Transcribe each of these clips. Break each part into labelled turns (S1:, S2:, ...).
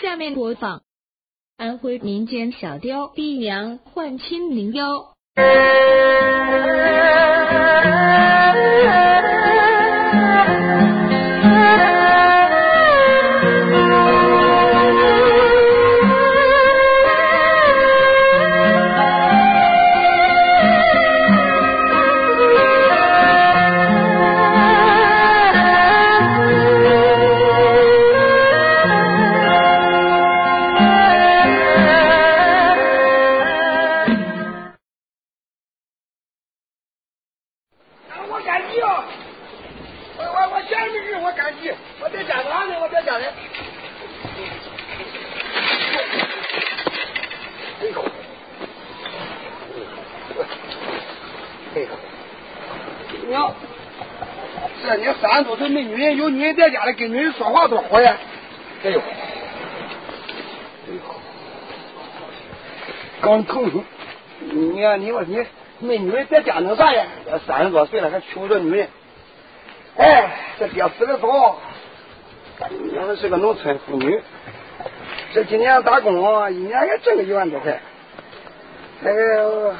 S1: 下面播放安徽民间小调《逼娘换亲零幺》。
S2: 跟女人说话多好呀！哎呦！哎呦！刚疼！你呀，你说你没女人在家弄啥呀？三十多岁了还娶不着女人。哎，这爹死的早，娘们是个农村妇女，这几年打工，一年也挣个一万多块。那个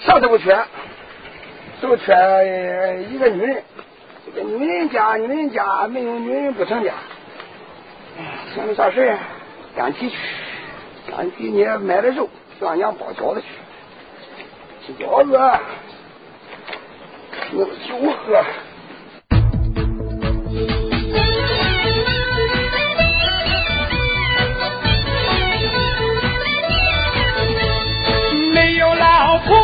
S2: 啥都不缺，就缺一个女人。这女人家，女人家没有女人不成家。哎，想个啥事啊？赶集去，赶集你买了肉，让娘包饺子去。吃饺子，弄酒喝。
S3: 没有老婆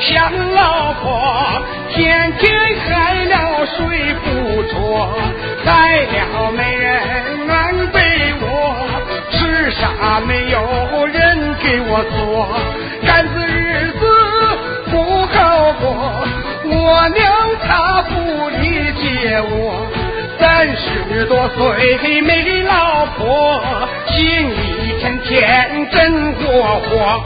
S3: 想老婆，天天睡不着，害了没人安慰我，吃啥没有人给我做，干子日子不好过，我娘她不理解我。三十多岁没老婆，心里天天真过火。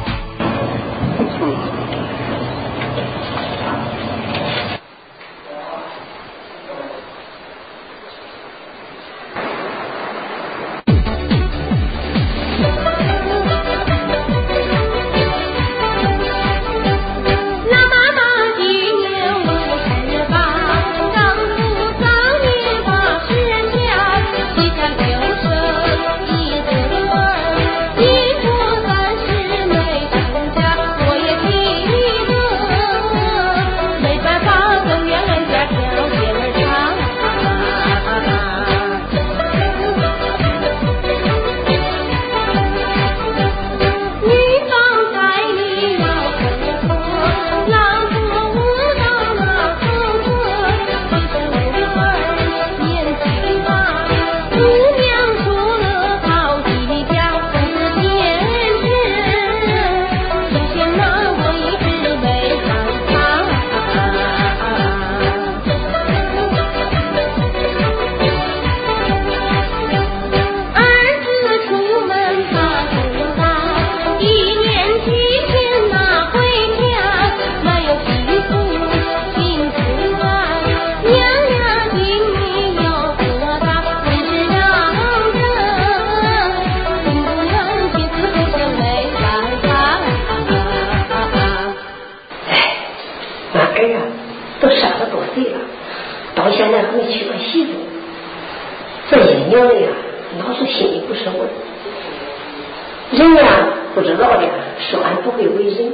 S4: 会为人，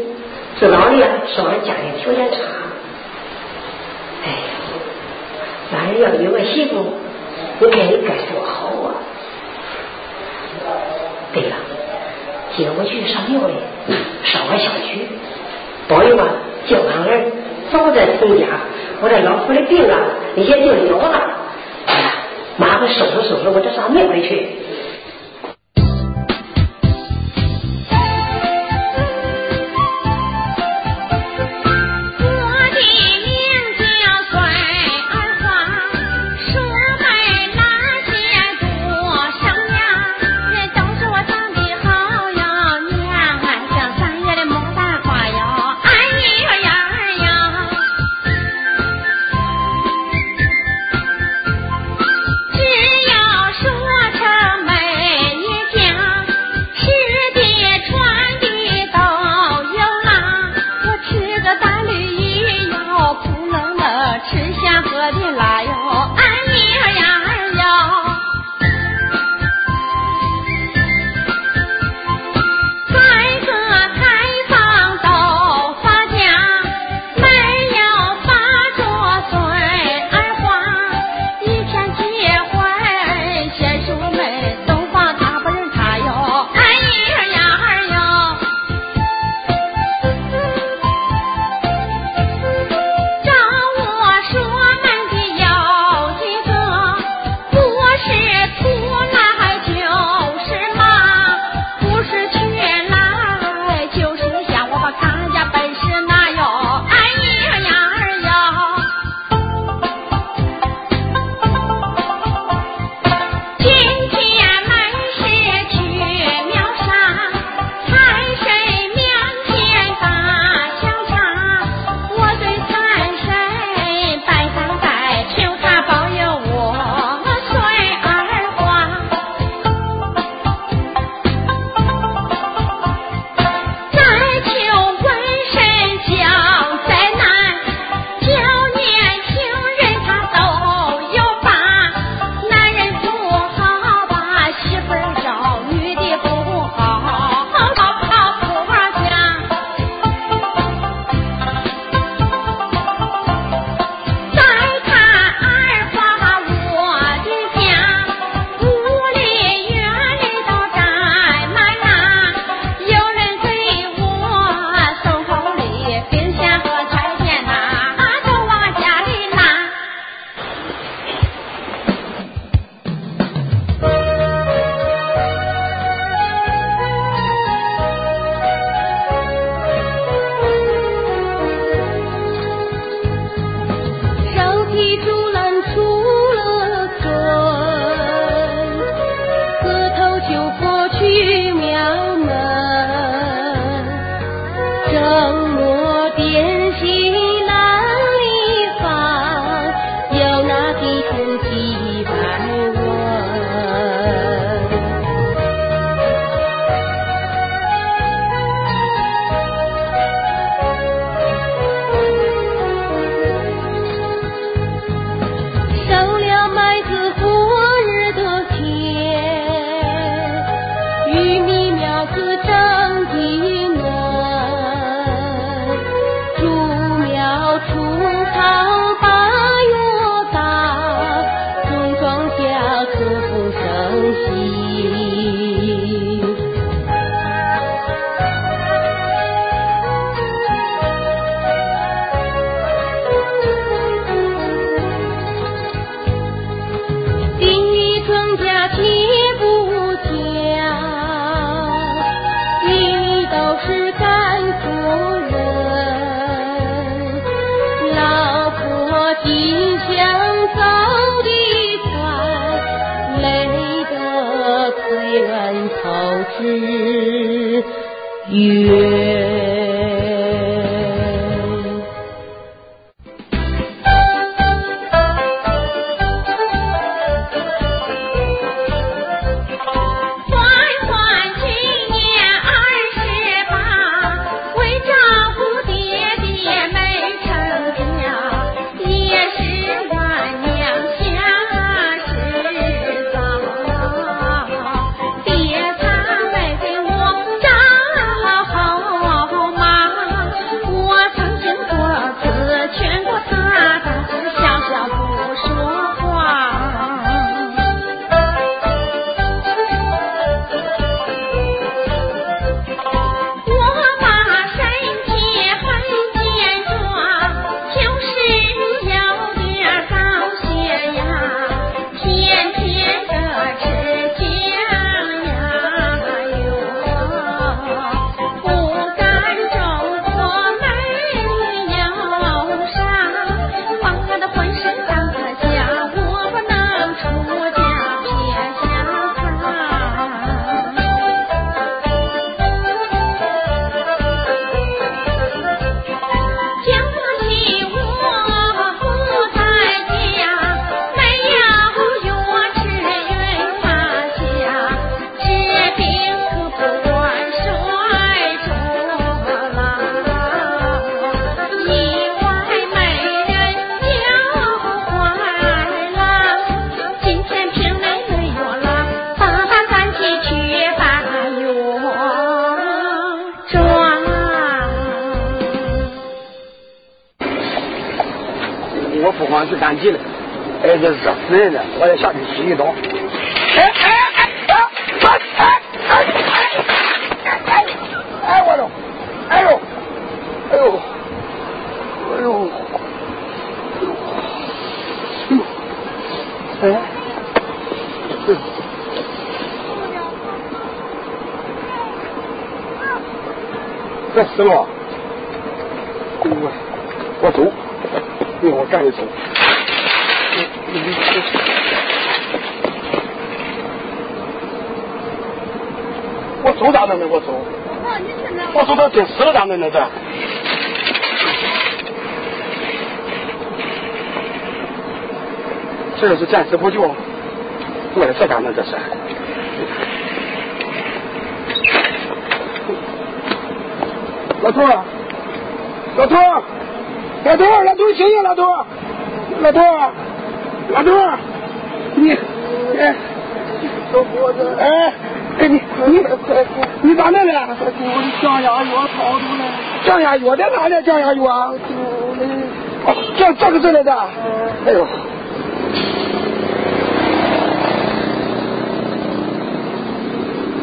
S4: 知道的呀说俺家里条件差。哎呀，俺要有个媳妇，我看你该多好啊！对了，今儿我去上庙里烧个小区，保佑吧，叫俺儿早点成家，我这老婆的病啊也就了了。哎呀，麻烦收拾收拾，我这上庙里去。
S5: 日月
S6: 我我
S7: 走。对，我赶紧走。我走咋弄的？我走。我走到真死了咋弄的？这？这要是暂时不救，我的这咋弄？这是？老头儿，老头。老头，老头儿，醒醒，老头，老头，老头，你，哎，小伙子，哎，哎你你你咋弄了？
S8: 我的降压药跑出来。
S7: 降压药在哪里？降压药啊？哦，这这个这来的。哎呦，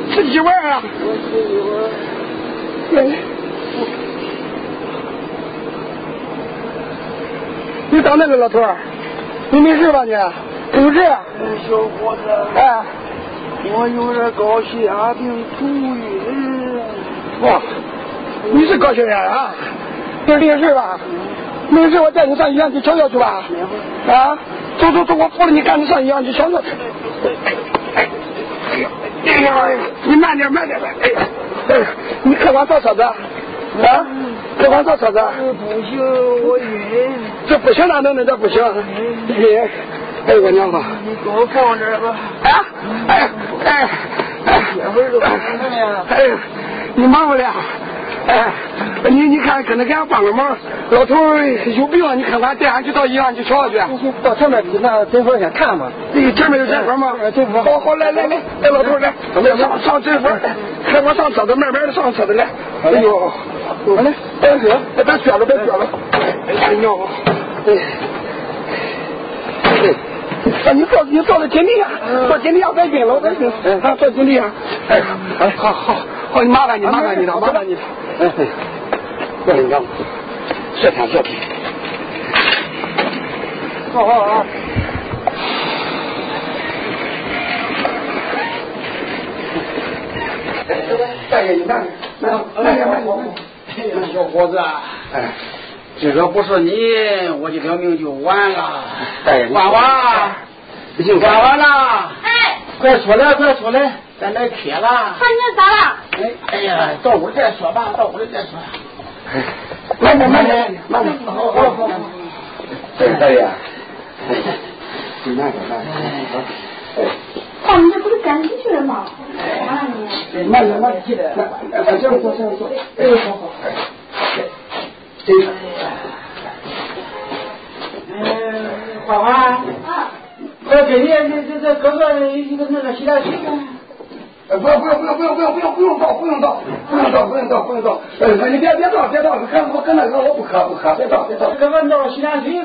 S7: 十几万啊！哎。你咋那个老头儿？你没事吧你？有事？
S8: 小伙子，
S7: 哎，
S8: 我有点高血压病头晕。
S7: 哇，你是高血压啊？这没事吧？没事，我带你上医院去瞧瞧去吧。啊，走走走，我扶着你赶紧上医院去瞧瞧去。哎，哎呀，你慢点慢点呗。哎呀，哎呀，你客官啥车子？啊？这玩意啥子
S8: 不行我晕
S7: 这不行哪能的这不行晕哎我娘啊
S8: 你给我放这吧。
S7: 哎呀哎
S8: 呀哎呀哎呀。
S7: 哎呀你忙活了
S2: 哎，你你看，可能给俺帮个忙，老头有病，你看俺带俺去到医院去瞧瞧去。
S9: 到前面去那诊所先看吧。
S2: 对前面有诊所吗？
S9: 诊所。
S2: 好好来来来，来老头来来，上上诊所，看我上车子，慢慢的上车子来。哎呦，来，别喝，别撅了，别撅了。哎呦，哎，哎。啊，你坐，你坐在井底下，坐井底下别紧了，别紧，啊，坐井底下。哎，哎，好好好，你麻烦你，麻烦你了，麻烦你了。哎，别紧张，这天这天。
S9: 好好好。
S2: 大爷，你看，
S10: 小伙子，哎，这个不是你，我这条命就完了。
S2: 大爷，
S10: 关完，关完了。哎，快出来，快出来，咱来贴了。
S11: 看你咋了？
S10: 哎，哎呀，到屋里再说吧，到屋里再说。
S2: 慢点，慢点，慢点。好好好。哎，大爷，你慢点，慢点。
S11: 爸，你这不是赶紧去了吗？
S2: 慢点，慢点，慢点，起来，来，这样坐，这样坐。哎，好好。这个。
S10: 嗯，花花。啊。我给你这这这哥哥一个那个洗脸水。
S2: 呃，不用不用不用不用不用不用不用倒不用倒不用倒不用倒不用倒，呃，你别别倒别倒，看我跟那个我不喝不喝，别倒别倒。
S10: 这个倒洗脸水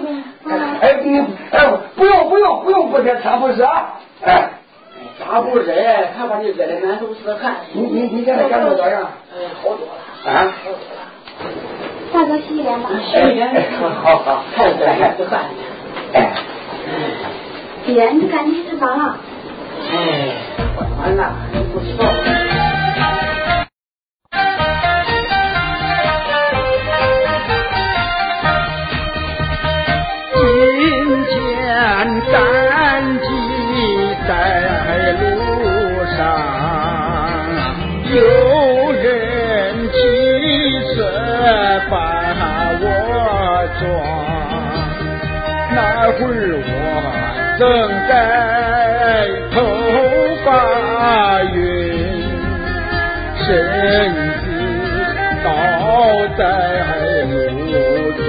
S2: 哎，你哎，不用不用不用不热，天不热，哎。
S10: 咋不热？看把你热的满头是汗。
S2: 你你你现在感觉咋样？
S10: 哎，好多了。
S2: 啊？
S10: 好多了。
S11: 大哥洗脸吧。
S10: 洗脸。好好。太热了，出汗。
S2: 哎。
S11: 爹，你赶紧吃饭了。
S10: 哎，完了，你不知道。
S9: 今天赶集在路上，有人骑车把我撞，那会儿我正在头发晕，身子倒在路中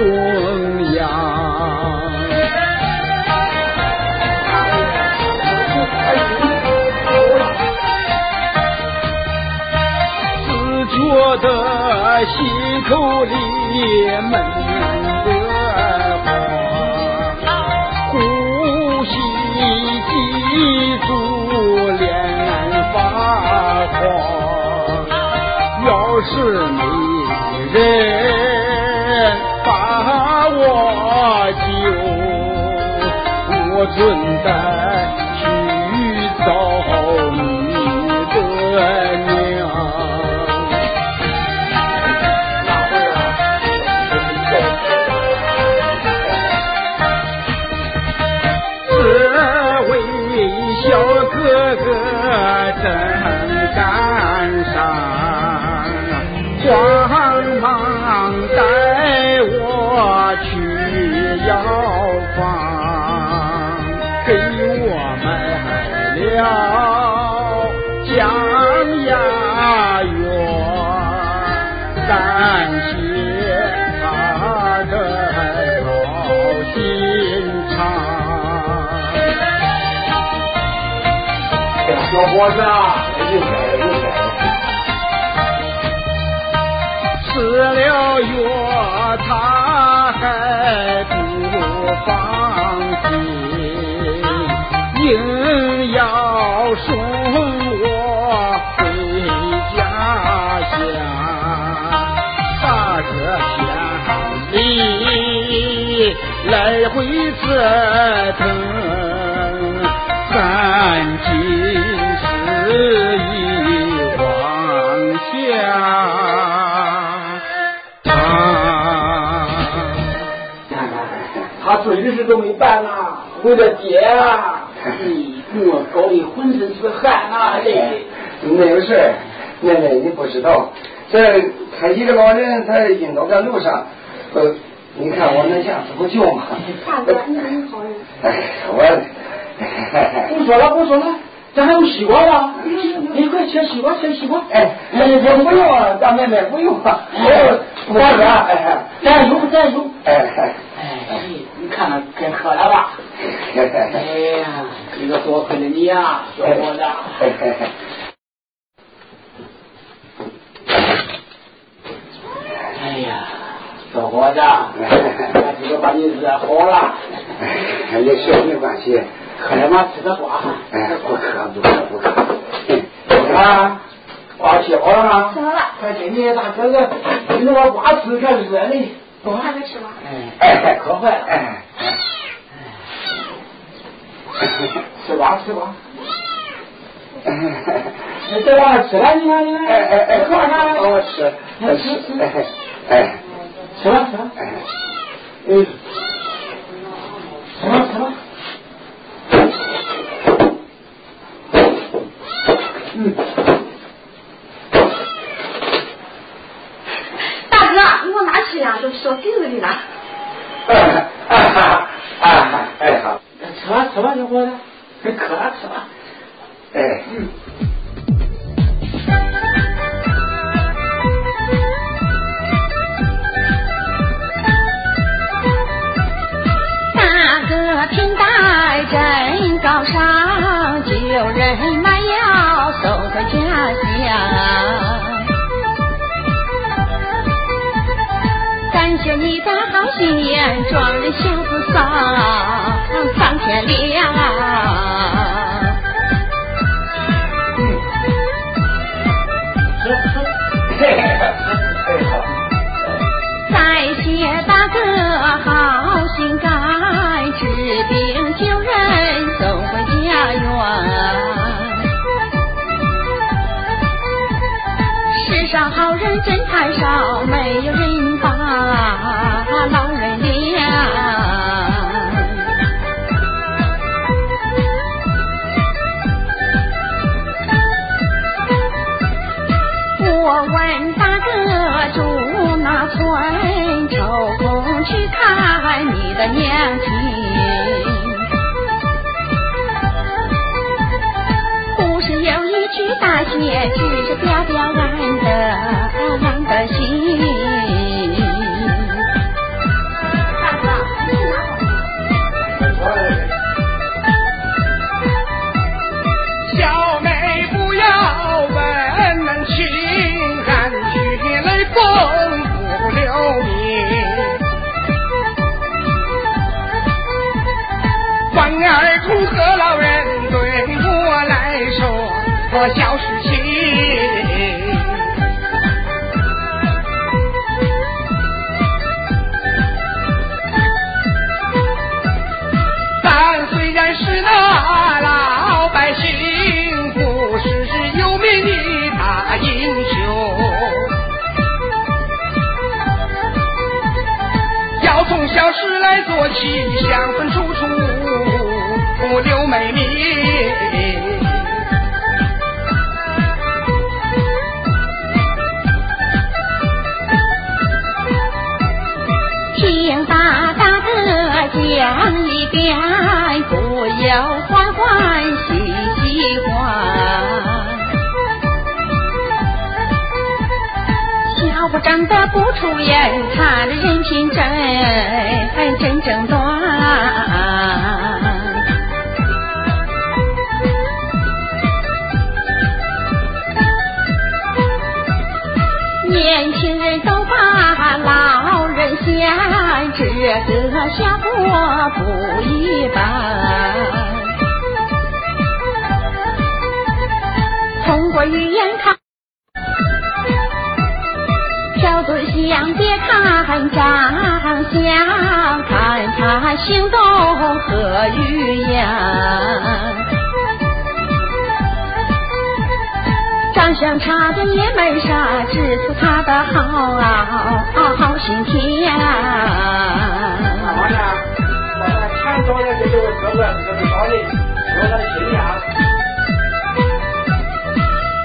S9: 央。只觉得心口里闷急促，脸发黄。要是没人把我救，我准得
S2: 伙子，应该应该。
S9: 吃了药他还不放心，硬要送我回家乡。大个乡里来回折腾，赶紧是一往下淌。
S10: 他准是都没办了，为了爹啊，你给我搞得浑身是汗啊！这
S2: 没有事儿，妹妹你不知道，这他一个老人他晕倒在路上，呃，你看我能下死不救吗？
S11: 大哥，你真好人。
S2: 哎，我，
S10: 不说了，不说了，这还有西瓜吗？你快切西瓜，切西瓜。
S2: 哎，哎，这不用啊，大妹妹不用啊，我不吃了，哎
S10: 咱有咱有。
S2: 哎哎
S10: 哎，你看看该喝了吧？哎呀，这个多亏了你呀，小伙子。
S2: 哎
S10: 哎呀，小伙子，俺这个把你热好了。
S2: 哎，也行，没关系。
S10: 喝了嘛，吃个瓜。
S2: 哎，不渴不渴不渴。
S10: 啊，瓜切好了吗？
S11: 吃好了，
S10: 快给你，大哥哥，你那个瓜吃可热呢。
S11: 我还没吃吗。
S10: 哎，
S2: 哎，
S10: 可坏了。
S2: 哎，
S10: 吃瓜吃瓜。你这玩意儿吃了，你看你看。
S2: 哎哎哎，
S10: 喝啥？
S2: 我吃，我吃，哎哎
S10: 吃了吃了。
S2: 哎，
S10: 嗯。吃吧吃吧。嗯。
S11: 大哥，你往哪去呀？都说镜子里了。
S2: 哎啊啊哎好，
S10: 吃吧吃吧，小伙子，渴了吃吧。
S2: 哎。
S3: 大哥品带真高尚，救人的好心，壮人小子桑，桑天亮。再谢大哥好心肝，治病救人送回家园。世上好人真太少，没有人帮爱你的娘亲。不是有一句大写，只是表表俺的俺的心。
S12: 小事情。咱虽然是那老百姓，不是有名的大英雄。要从小事来做起，乡村处处不留美名。
S3: 讲一遍，不要欢欢喜喜欢。小不长得不出眼，他的人品真真正短。年轻人都把老人嫌，这个小伙不一般。通过语言看，挑对象别看长相，看他行动和语言。长相差点也没啥，只是他的好啊好心
S10: 田。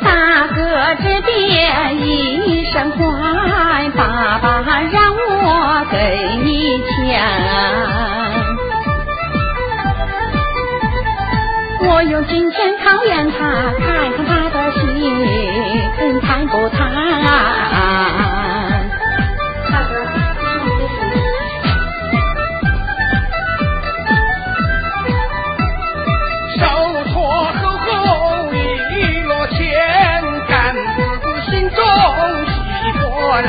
S3: 大哥这边一声唤，爸爸让我给你钱。
S11: 我用金钱考验他，看看他的心贪不贪。
S4: 大哥，是你。
S12: 受挫后后一落千干，心中喜勃然。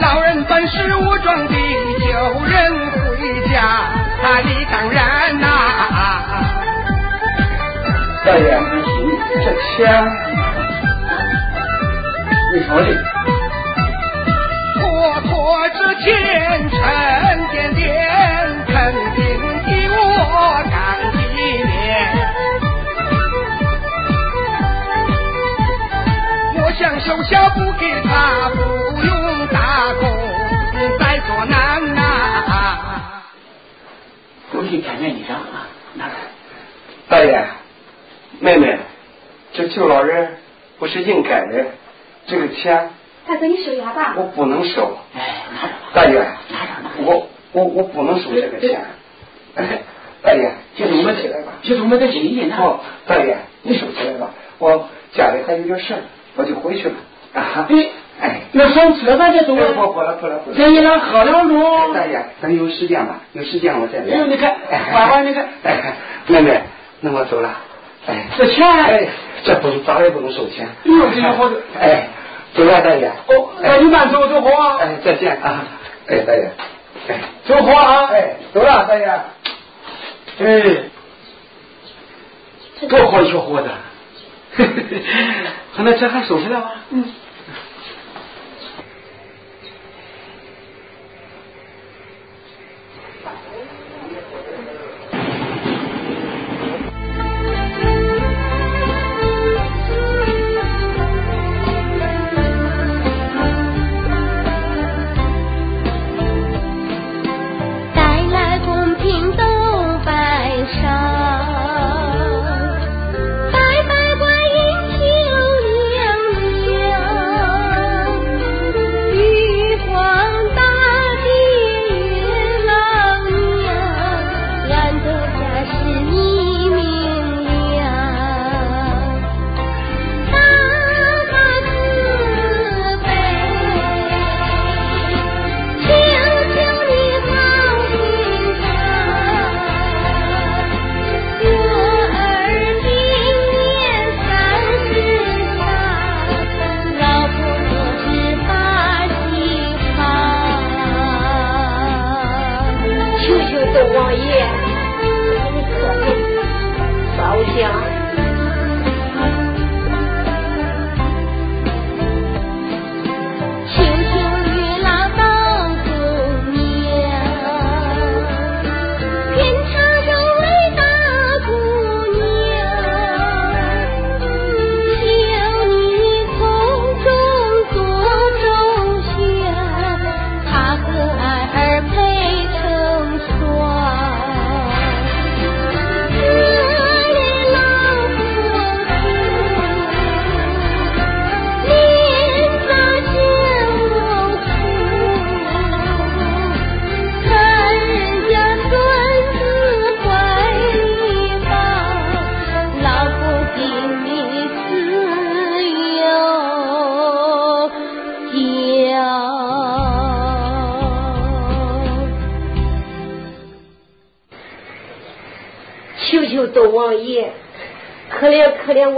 S12: 老人本是武装的，救人回家，他理当然呐、
S2: 大爷，这钱，你说的，
S12: 拖拖之前沉甸甸，肯定的我干几年。我想手下不给他，
S3: 恭喜见面礼上啊，拿来。
S2: 大爷，妹妹，这救老人不是应该的，这个钱
S4: 大哥，你收下吧。
S2: 我不能收。
S3: 哎，拿着吧。
S2: 大爷，
S3: 拿着拿着。
S2: 我我我不能收这个钱。哎，大爷，
S3: 就是我们
S2: 收起来吧。
S3: 就是我们的心意呢。
S2: 哦，大爷，你收起来吧，我家里还有点事儿，我就回去了。啊，
S3: 哎
S2: 哎，
S3: 那上车咱就走
S2: 哎不
S3: 了。
S2: 不了不了不了。
S3: 这一来喝两盅。
S2: 大爷，咱有时间吧？有时间我再来。
S3: 哎呦你看花花你看
S2: 哎，妹妹，那我走了。哎，
S3: 这钱
S2: 哎，这不是咋也不能收钱。
S3: 哎呦这个好的
S2: 哎，走了，大爷。
S3: 哦，那
S2: 哎
S3: 你慢走走好啊。
S2: 哎，再见啊！哎，大爷。哎，
S3: 走好啊。
S2: 哎，走了，大爷。
S3: 哎，多好一小伙子，和那车还收拾了吗？嗯。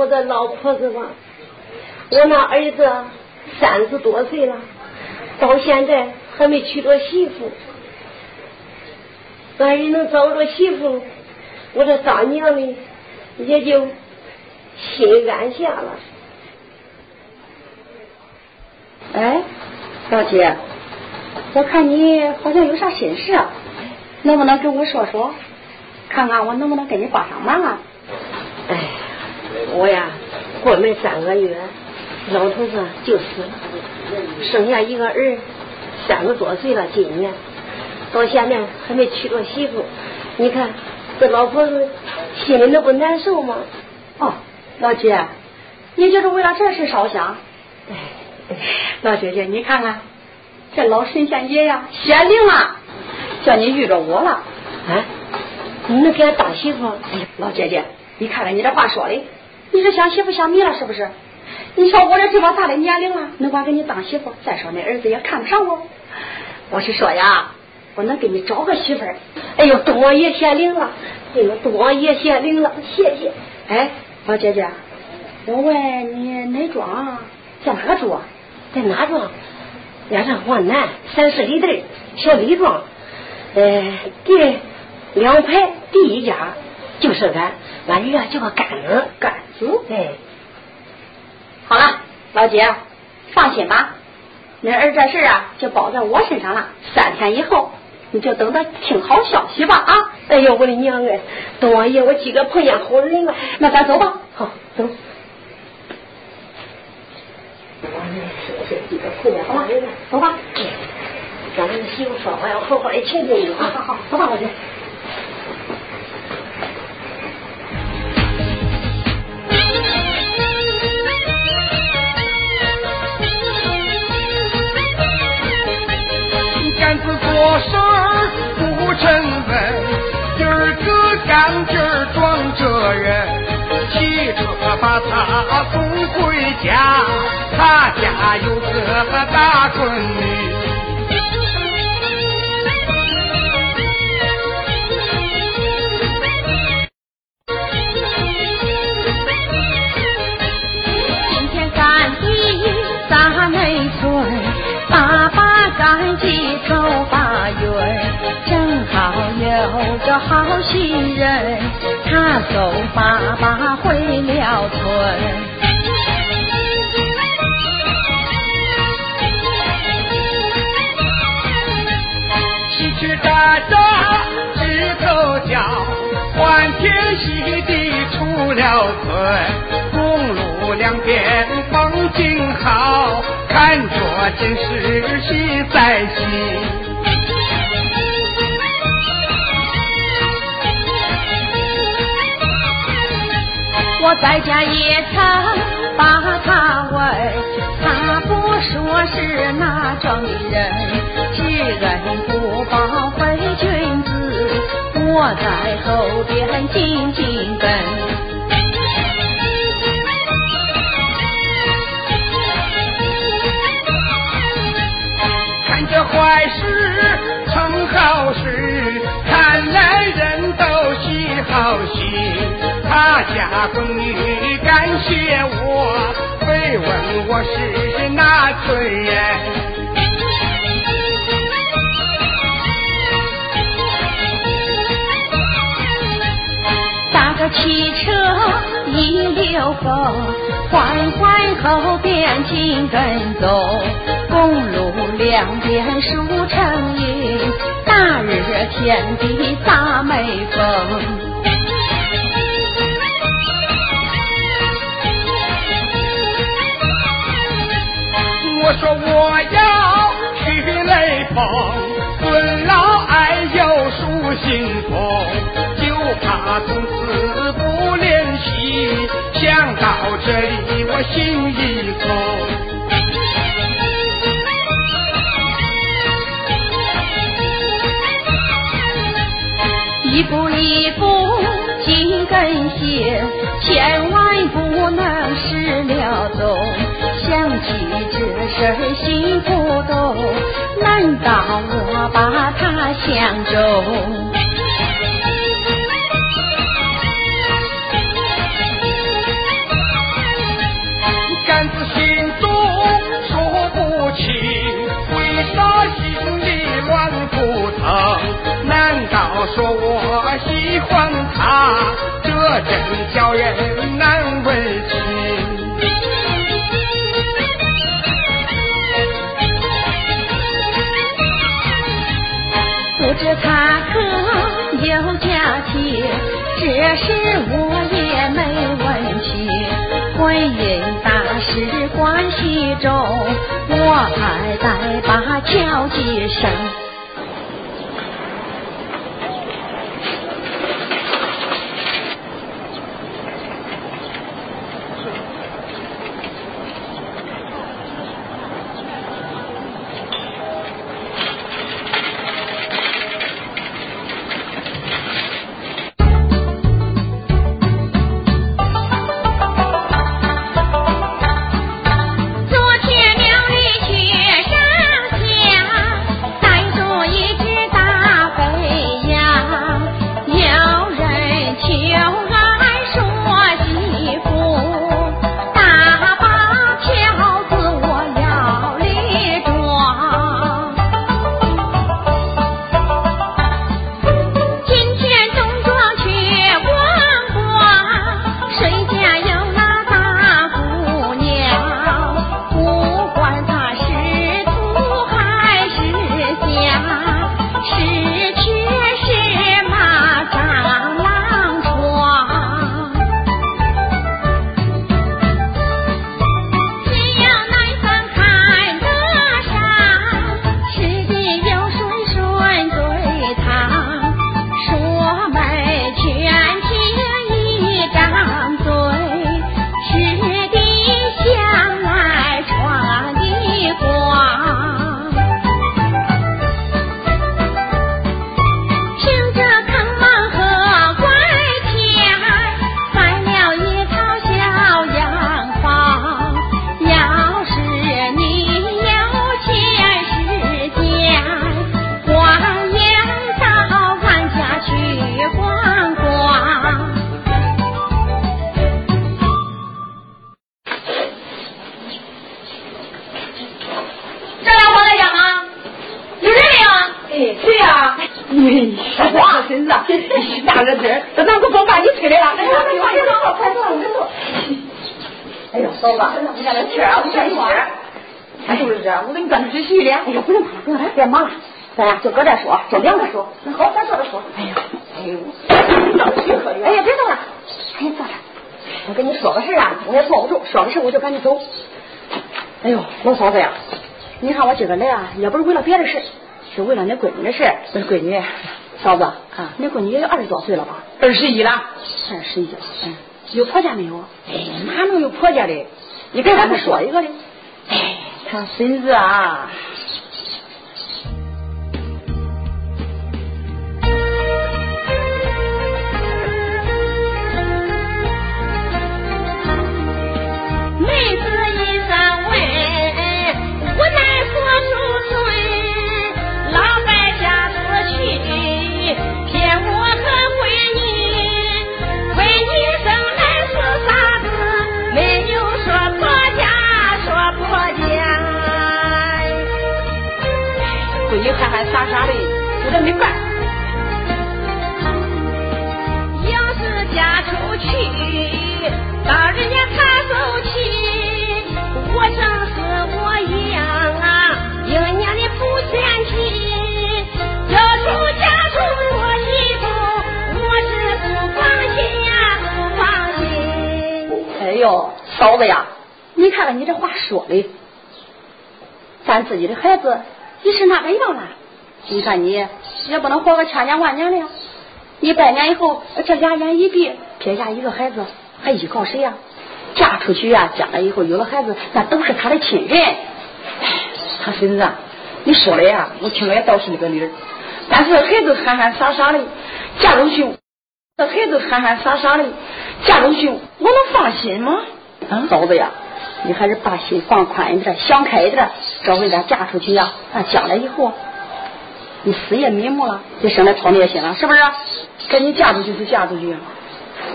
S13: 我的老婆子
S4: 吧！我那儿子三十多岁了，到现在还没娶着媳妇。万一能找着媳妇，我这当娘的也就心安下了。
S14: 哎，老姐，我看你好像有啥心事啊，能不能跟我说说，看看我能不能给你帮上忙啊？
S4: 哎，我呀，过门三个月，老头子就死了，剩下一个儿，三十多岁了，今年到现在还没娶着媳妇。你看这老婆子心里那不难受吗？
S14: 哦，老姐，你就是为了这事烧香？
S4: 哎，
S14: 老姐姐，你看看，这老神仙爷呀，显灵了，叫你遇着我了。
S4: 啊，你能给俺当媳妇？
S14: 哎呀，老姐姐，你看看你这话说的，你是想媳妇想迷了是不是？你说我这这么大的年龄了，能管给你当媳妇？再说那儿子也看不上我。我是说呀，我能给你找个媳妇儿。
S4: 哎呦，多爷显灵了！哎呦，多爷显灵了，谢谢。
S14: 哎，老姐姐，我问你哪庄，在哪个住？
S4: 在哪庄？俺上往南三十里地小李庄，呃，第两排第一家就是俺，俺儿啊叫个杆子，
S14: 杆子。
S4: 哎，
S14: 好了，老姐，放心吧，你儿这事啊就包在我身上了。三天以后，你就等着听好消息吧啊！
S4: 哎呦，我的娘哎，多爷，我几个碰见好人了。
S14: 那咱走吧。
S4: 好，走。是是几个碰见好人了，
S14: 走吧。
S4: 让俺媳妇说，我要好好的请请你。
S14: 好好好，走吧，老姐。
S12: 他送回家，他家有个大闺女。
S3: 今天赶集咱内村，爸爸赶集走八月，正好有个好心人，他走爸爸回了村。
S12: 喜鹊喳喳枝头叫，欢天喜地出了村。公路两边风景好，看着真是心在心。
S3: 我在家也曾把他问，他不说是哪庄的人，知恩不报非君子，我在后边紧紧跟。
S12: 看这坏事成好事，看来人都喜好心。大家闺女感谢我，非问我是哪村人。
S3: 搭个汽车一溜风，缓缓后边紧跟走，公路两边树成荫，大热天的大美风。
S12: 我说我要去雷锋，尊老爱幼树新风，就怕从此不联系。想到这里，我心一痛。
S3: 一步一步紧跟鞋，千万不能失了踪。想起事心不动，难道我把他相中？
S12: 杆子心中说不清，为啥心里乱扑腾？难道说我喜欢他？这真叫人难为
S3: 他可有家庭，这事我也没问起。婚姻大事关系重，我还得把交接上。
S14: 咱俩就搁这说，就两个说。那好，咱坐着说。哎呀，哎呦？哎呀，别动了，赶紧坐着。我跟你说个事啊，我也坐不住，说个事我就赶紧走。哎呦，老嫂子呀，你看我今个来啊，也不是为了别的事，是为了你闺女的事。
S4: 闺女，
S14: 嫂子啊，你闺女也有二十多岁了吧？
S4: 二十一了，
S14: 二十一了，嗯，有婆家没有？
S4: 哎，哪能有婆家的？
S14: 你给他们说一个的。
S4: 哎，他孙子啊，
S3: 要是嫁出去，到人家看走起，我正是我一样啊，英娘的不嫌弃。要出嫁出我媳妇，我是不放心呀，不放心。
S14: 哎呦，嫂子呀，你看看你这话说的，咱自己的孩子你是哪个样了。你看你也不能活个千年万年的呀。你百年以后，这俩眼一闭，撇下一个孩子，还依靠谁呀？嫁出去呀，将来以后有了孩子，那都是他的亲人。
S4: 他孙子，你说的呀，我听着也倒是那个理儿。但是孩子憨憨傻傻的嫁出去，这孩子憨憨傻傻的嫁出去，我能放心吗？啊，
S14: 嫂子呀，你还是把心放宽一点，想开一点，这回咱嫁出去呀，那将来以后，你死也瞑目了，就省得操孽心了，是不是？
S4: 赶紧嫁出去就嫁出去，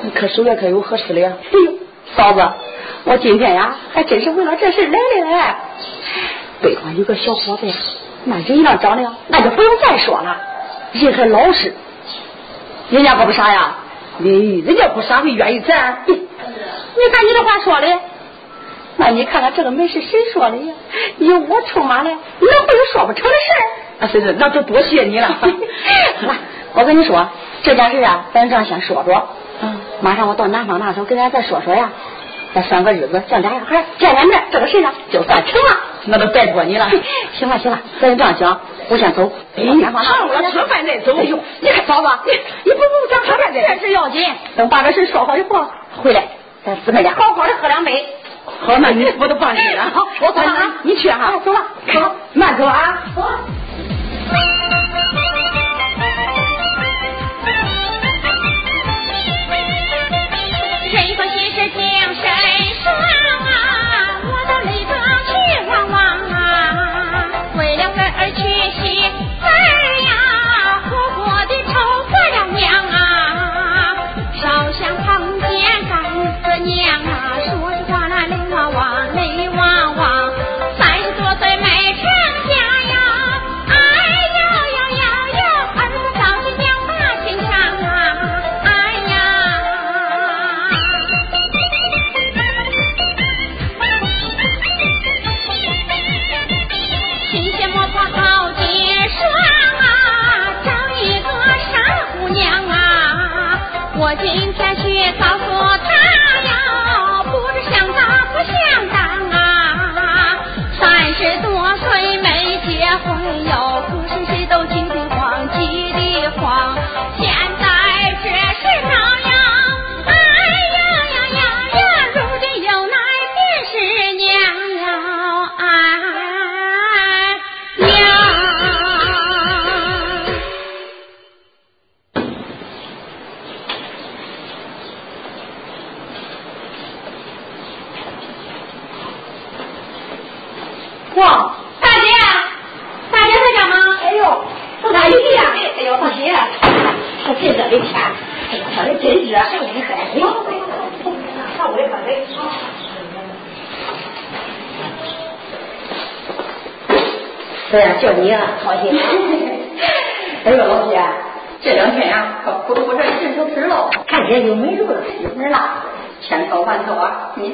S4: 你可手也可有合适的呀。
S14: 哎呦，嫂子，我今天呀，还真是为了这事来的嘞。北方有个小伙子呀，那人样长得，那就不用再说了，人还老实。人家可不傻呀，
S4: 哎，人家不傻会愿意咱。
S14: 你看你这话说的，那你看看这个门是谁说的呀？有我出马来，能会有说不成的事儿？
S4: 那就多谢你了。
S14: 好了，我跟你说，这件事啊，咱这样先说着。
S4: 嗯，
S14: 马上我到南方那头跟咱再说说呀，再算个日子，叫俩小孩见见面，这个事呢就算成了。
S4: 那都拜托你了。
S14: 行了行了，咱就这样讲，我先走。
S4: 哎，好，我吃饭再走。
S14: 哎呦，你看嫂子，你你不不咱吃饭这事要紧，等把这事说好以后回来，咱姊妹俩好好的喝两杯。
S4: 好，那你 我都放心了。
S14: 好，我走了啊，
S4: 你去哈。
S14: 走了，走，
S4: 慢走啊。
S14: 走。
S3: 娘啊，烧香碰见干死娘啊，说实话那泪汪汪，泪汪汪，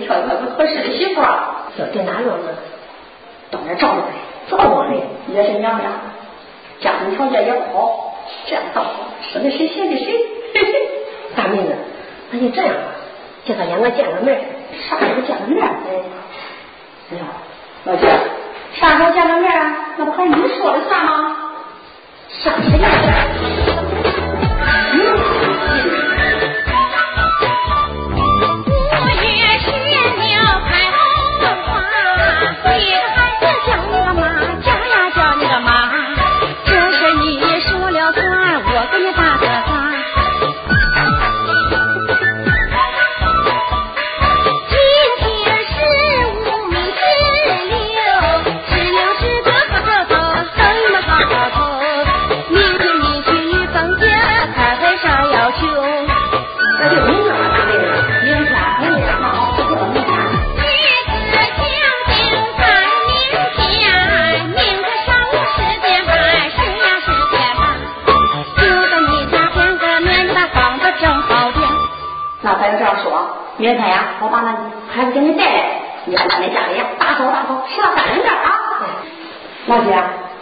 S3: 啊，
S14: 你
S15: 挑一个不合适的媳妇啊，
S3: 要对哪用呢？到那照着呗，照我嘞，
S15: 也是娘俩，家庭条件也不好，这样倒好，生的谁嫌的谁。
S3: 大妹子，那就这样吧，叫他两个见个面，
S15: 啥时候见个面？
S3: 哎，哎呀，
S15: 老姐，啥时候见个面啊？那不还是你说的算吗？
S3: 啥时间
S14: 明天呀，
S15: 我把那孩子给你带来，你看咱们家里呀，大扫大扫，吃了三人份啊。老姐，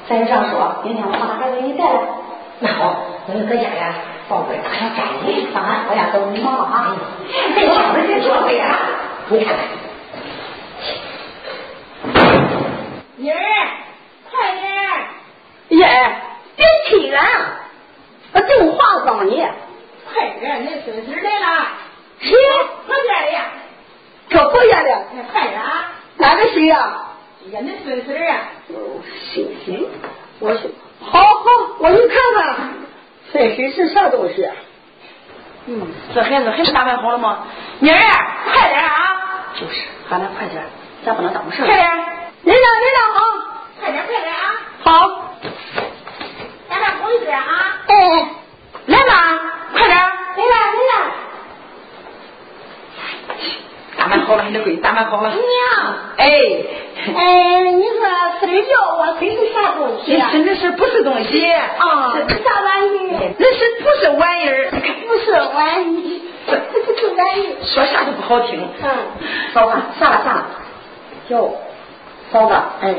S15: 咱就这样说，明天我把孩子给你带来。
S3: 那好，我就搁家呀，抱个大小站里，
S15: 当然，我呀都你忙了啊。
S3: 这小子这做对啊！你看看，
S15: 妮儿，快点！耶，别气人，我正话讲你。快点，你孙孙来了。谁？我家里。这不家里？快点啊！哪个谁呀？呀，那孙孙啊。哦，行行，我去。好好，我去看看。孙孙是啥东西？嗯，这孩子很打扮好了吗？妮儿，快点啊！就是，喊他快点，咱不能耽误事。快点，领导，领导好！快点快点啊！好，咱俩回去啊！哎，来吧，快点，来了来了。打扮好了，你闺女打扮好了。娘，哎，哎，你说吃点药啊，这是啥东西啊？真的是不是东西啊？这是啥玩意？那是不是玩意儿？不是玩意，这这是玩意。说啥都不好听。嗯，嫂子，算了算了。哟，嫂子，哎，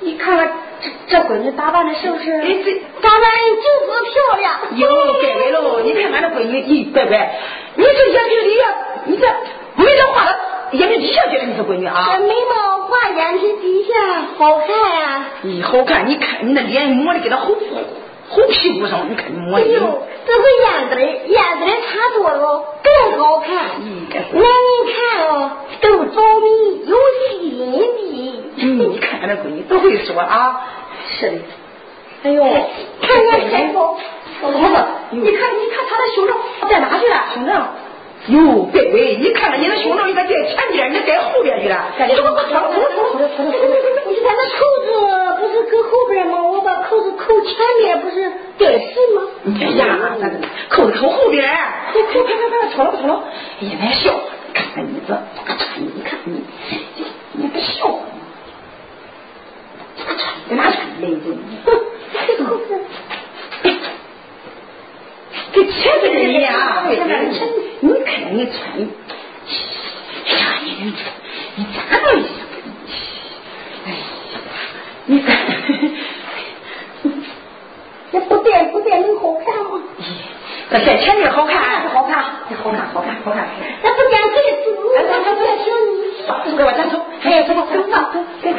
S15: 你看看这这闺女打扮的是不是？哎，这打扮就是漂亮。哟，乖乖喽，你看俺这闺女，咦，乖乖，你这眼皮里呀，你这眉毛画了，眼皮底下就是你这闺女啊。
S11: 这眉毛画眼皮底下好看呀、
S15: 你好看，你看你那脸抹的跟那猴猴屁股上，你看你抹的。
S11: 哎呦，这是燕子的燕子的差多了，更好看。
S15: 嗯
S11: 男人看哦，都着迷，有吸引力。
S15: 嗯，你看俺那闺女都会说啊。是的。哎呦，
S11: 看看开口，
S15: 嫂子，你看你看他的胸罩在哪去了？胸罩。哟，乖乖，你看看你的胸罩，你咋在前边，你在后边去了？赶紧，快快快，快快快！
S11: 你看那扣子不是搁后边吗？我把扣子扣前面，不是碍事吗？
S15: 哎呀，咱扣子扣后边，快快快快快，脱了脱了！哎呀，别笑，看看你这这个穿，你看你，你不笑，这个穿在哪穿累着？
S11: 这扣子。
S15: 跟前边人一样，你看你穿，哎呀，你你咋弄一下？哎，你看，
S11: 这不变不变能好看吗？
S15: 这在前面好看，好看，好看，好看，好看。
S11: 那不变这子，
S15: 哎，走走走，
S11: 听你。
S15: 给我站住！哎，走吧，走吧，走，快快。